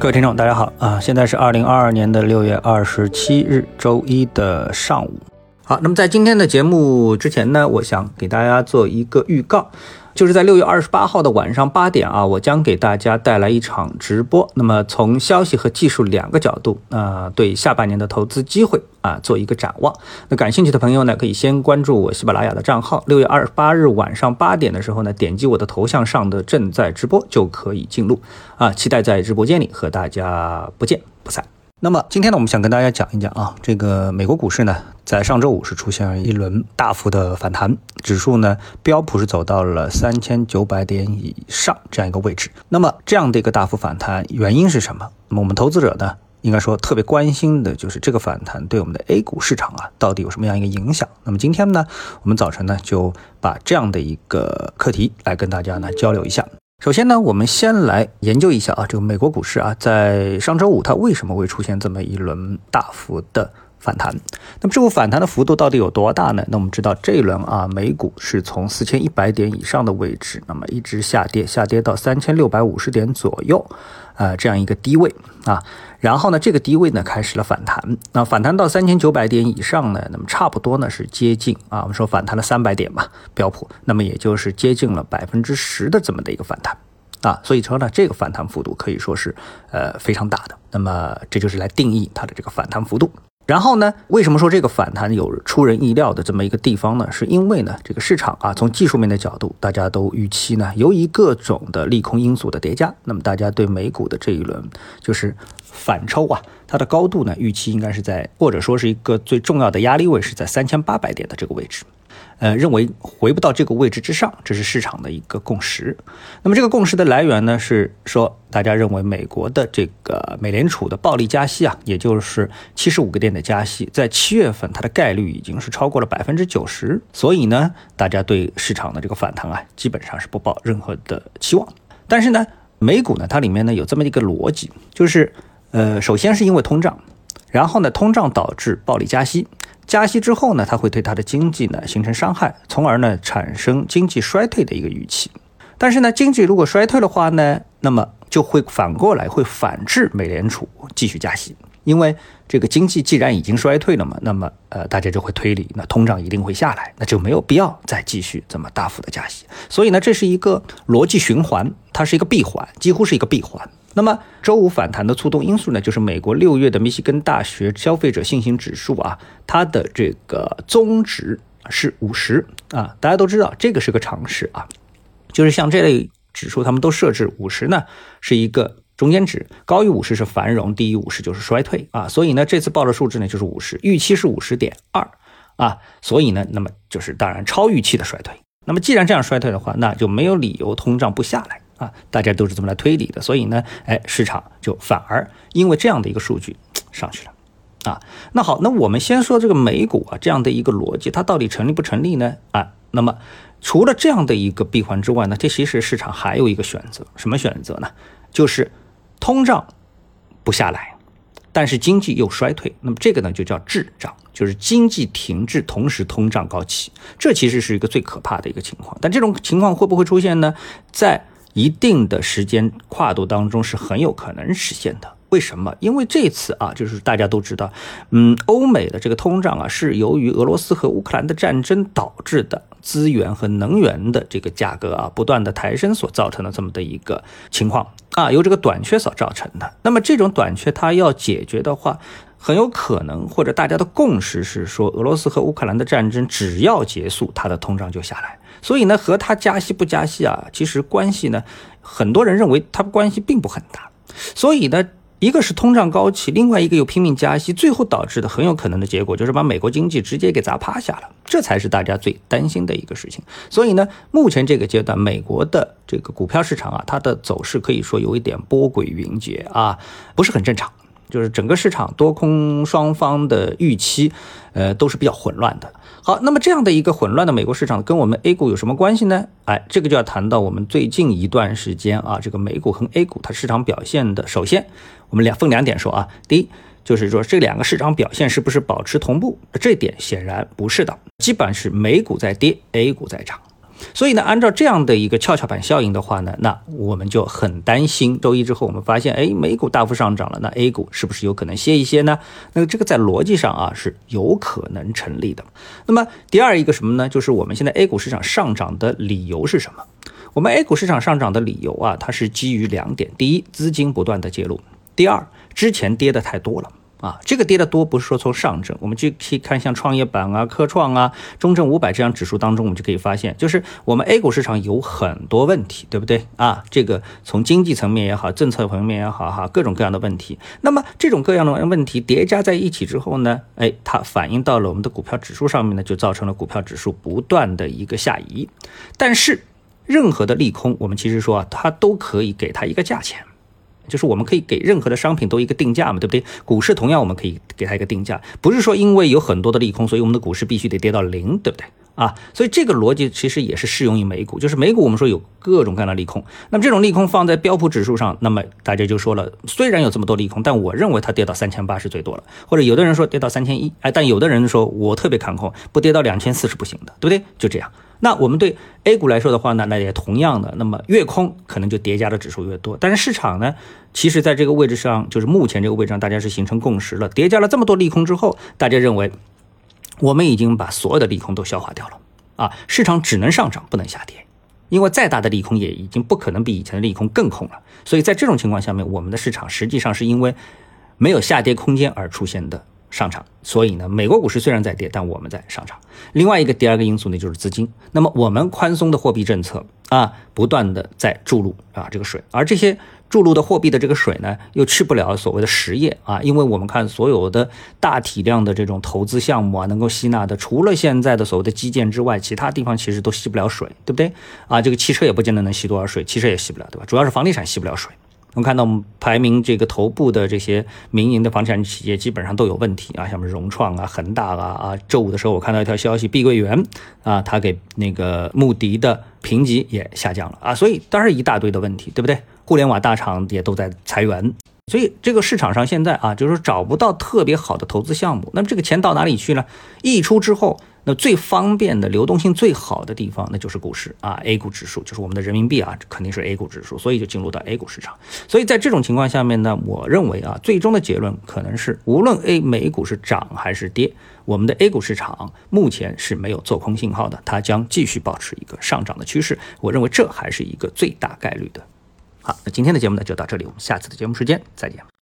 各位听众，大家好啊！现在是二零二二年的六月二十七日周一的上午。好，那么在今天的节目之前呢，我想给大家做一个预告。就是在六月二十八号的晚上八点啊，我将给大家带来一场直播。那么从消息和技术两个角度，啊，对下半年的投资机会啊做一个展望。那感兴趣的朋友呢，可以先关注我喜马拉雅的账号。六月二十八日晚上八点的时候呢，点击我的头像上的正在直播就可以进入啊，期待在直播间里和大家不见不散。那么今天呢，我们想跟大家讲一讲啊，这个美国股市呢，在上周五是出现了一轮大幅的反弹，指数呢，标普是走到了三千九百点以上这样一个位置。那么这样的一个大幅反弹原因是什么？那么我们投资者呢，应该说特别关心的就是这个反弹对我们的 A 股市场啊，到底有什么样一个影响？那么今天呢，我们早晨呢，就把这样的一个课题来跟大家呢交流一下。首先呢，我们先来研究一下啊，这个美国股市啊，在上周五它为什么会出现这么一轮大幅的反弹？那么这股反弹的幅度到底有多大呢？那我们知道这一轮啊，美股是从四千一百点以上的位置，那么一直下跌，下跌到三千六百五十点左右。呃，这样一个低位啊，然后呢，这个低位呢开始了反弹，那反弹到三千九百点以上呢，那么差不多呢是接近啊，我们说反弹了三百点嘛，标普，那么也就是接近了百分之十的这么的一个反弹啊，所以说呢，这个反弹幅度可以说是呃非常大的，那么这就是来定义它的这个反弹幅度。然后呢？为什么说这个反弹有出人意料的这么一个地方呢？是因为呢，这个市场啊，从技术面的角度，大家都预期呢，由于各种的利空因素的叠加，那么大家对美股的这一轮就是反抽啊，它的高度呢，预期应该是在或者说是一个最重要的压力位是在三千八百点的这个位置。呃，认为回不到这个位置之上，这是市场的一个共识。那么这个共识的来源呢，是说大家认为美国的这个美联储的暴力加息啊，也就是七十五个点的加息，在七月份它的概率已经是超过了百分之九十，所以呢，大家对市场的这个反弹啊，基本上是不抱任何的期望。但是呢，美股呢，它里面呢有这么一个逻辑，就是呃，首先是因为通胀，然后呢，通胀导致暴力加息。加息之后呢，它会对它的经济呢形成伤害，从而呢产生经济衰退的一个预期。但是呢，经济如果衰退的话呢，那么就会反过来会反制美联储继续加息，因为这个经济既然已经衰退了嘛，那么呃大家就会推理，那通胀一定会下来，那就没有必要再继续这么大幅的加息。所以呢，这是一个逻辑循环，它是一个闭环，几乎是一个闭环。那么周五反弹的促动因素呢，就是美国六月的密西根大学消费者信心指数啊，它的这个中值是五十啊，大家都知道这个是个常识啊，就是像这类指数，他们都设置五十呢是一个中间值，高于五十是繁荣，低于五十就是衰退啊，所以呢这次报的数字呢就是五十，预期是五十点二啊，所以呢那么就是当然超预期的衰退，那么既然这样衰退的话，那就没有理由通胀不下来。啊，大家都是这么来推理的，所以呢，哎，市场就反而因为这样的一个数据 上去了，啊，那好，那我们先说这个美股啊，这样的一个逻辑，它到底成立不成立呢？啊，那么除了这样的一个闭环之外呢，这其实市场还有一个选择，什么选择呢？就是通胀不下来，但是经济又衰退，那么这个呢就叫滞胀，就是经济停滞，同时通胀高企，这其实是一个最可怕的一个情况。但这种情况会不会出现呢？在一定的时间跨度当中是很有可能实现的。为什么？因为这次啊，就是大家都知道，嗯，欧美的这个通胀啊，是由于俄罗斯和乌克兰的战争导致的资源和能源的这个价格啊不断的抬升所造成的这么的一个情况啊，由这个短缺所造成的。那么这种短缺它要解决的话，很有可能或者大家的共识是说，俄罗斯和乌克兰的战争只要结束，它的通胀就下来。所以呢，和它加息不加息啊，其实关系呢，很多人认为它关系并不很大。所以呢，一个是通胀高企，另外一个又拼命加息，最后导致的很有可能的结果就是把美国经济直接给砸趴下了，这才是大家最担心的一个事情。所以呢，目前这个阶段，美国的这个股票市场啊，它的走势可以说有一点波诡云谲啊，不是很正常。就是整个市场多空双方的预期，呃，都是比较混乱的。好，那么这样的一个混乱的美国市场跟我们 A 股有什么关系呢？哎，这个就要谈到我们最近一段时间啊，这个美股和 A 股它市场表现的。首先，我们两分两点说啊，第一就是说这两个市场表现是不是保持同步？这点显然不是的，基本是美股在跌，A 股在涨。所以呢，按照这样的一个跷跷板效应的话呢，那我们就很担心，周一之后我们发现，哎，美股大幅上涨了，那 A 股是不是有可能歇一歇呢？那这个在逻辑上啊是有可能成立的。那么第二一个什么呢？就是我们现在 A 股市场上涨的理由是什么？我们 A 股市场上涨的理由啊，它是基于两点：第一，资金不断的介入；第二，之前跌的太多了。啊，这个跌的多不是说从上证，我们就可以看像创业板啊、科创啊、中证五百这样指数当中，我们就可以发现，就是我们 A 股市场有很多问题，对不对啊？这个从经济层面也好，政策层面也好，哈，各种各样的问题。那么这种各样的问题叠加在一起之后呢，哎，它反映到了我们的股票指数上面呢，就造成了股票指数不断的一个下移。但是任何的利空，我们其实说啊，它都可以给它一个价钱。就是我们可以给任何的商品都一个定价嘛，对不对？股市同样我们可以给它一个定价，不是说因为有很多的利空，所以我们的股市必须得跌到零，对不对？啊，所以这个逻辑其实也是适用于美股，就是美股我们说有各种各样的利空，那么这种利空放在标普指数上，那么大家就说了，虽然有这么多利空，但我认为它跌到三千八是最多了，或者有的人说跌到三千一，哎，但有的人说我特别看空，不跌到两千四是不行的，对不对？就这样。那我们对 A 股来说的话呢，那也同样的，那么越空可能就叠加的指数越多。但是市场呢，其实在这个位置上，就是目前这个位置上，大家是形成共识了。叠加了这么多利空之后，大家认为我们已经把所有的利空都消化掉了啊，市场只能上涨不能下跌，因为再大的利空也已经不可能比以前的利空更空了。所以在这种情况下面，我们的市场实际上是因为没有下跌空间而出现的。上涨，所以呢，美国股市虽然在跌，但我们在上涨。另外一个第二个因素呢，就是资金。那么我们宽松的货币政策啊，不断的在注入啊这个水，而这些注入的货币的这个水呢，又去不了所谓的实业啊，因为我们看所有的大体量的这种投资项目啊，能够吸纳的，除了现在的所谓的基建之外，其他地方其实都吸不了水，对不对？啊，这个汽车也不见得能吸多少水，汽车也吸不了，对吧？主要是房地产吸不了水。我们看到，我们排名这个头部的这些民营的房地产企业基本上都有问题啊，像什么融创啊、恒大啊啊。周五的时候，我看到一条消息，碧桂园啊，它给那个穆迪的评级也下降了啊，所以当然一大堆的问题，对不对？互联网大厂也都在裁员，所以这个市场上现在啊，就是说找不到特别好的投资项目。那么这个钱到哪里去呢？溢出之后。那最方便的、流动性最好的地方，那就是股市啊，A 股指数就是我们的人民币啊，肯定是 A 股指数，所以就进入到 A 股市场。所以在这种情况下面呢，我认为啊，最终的结论可能是，无论 A 美股是涨还是跌，我们的 A 股市场目前是没有做空信号的，它将继续保持一个上涨的趋势。我认为这还是一个最大概率的。好，那今天的节目呢就到这里，我们下次的节目时间再见。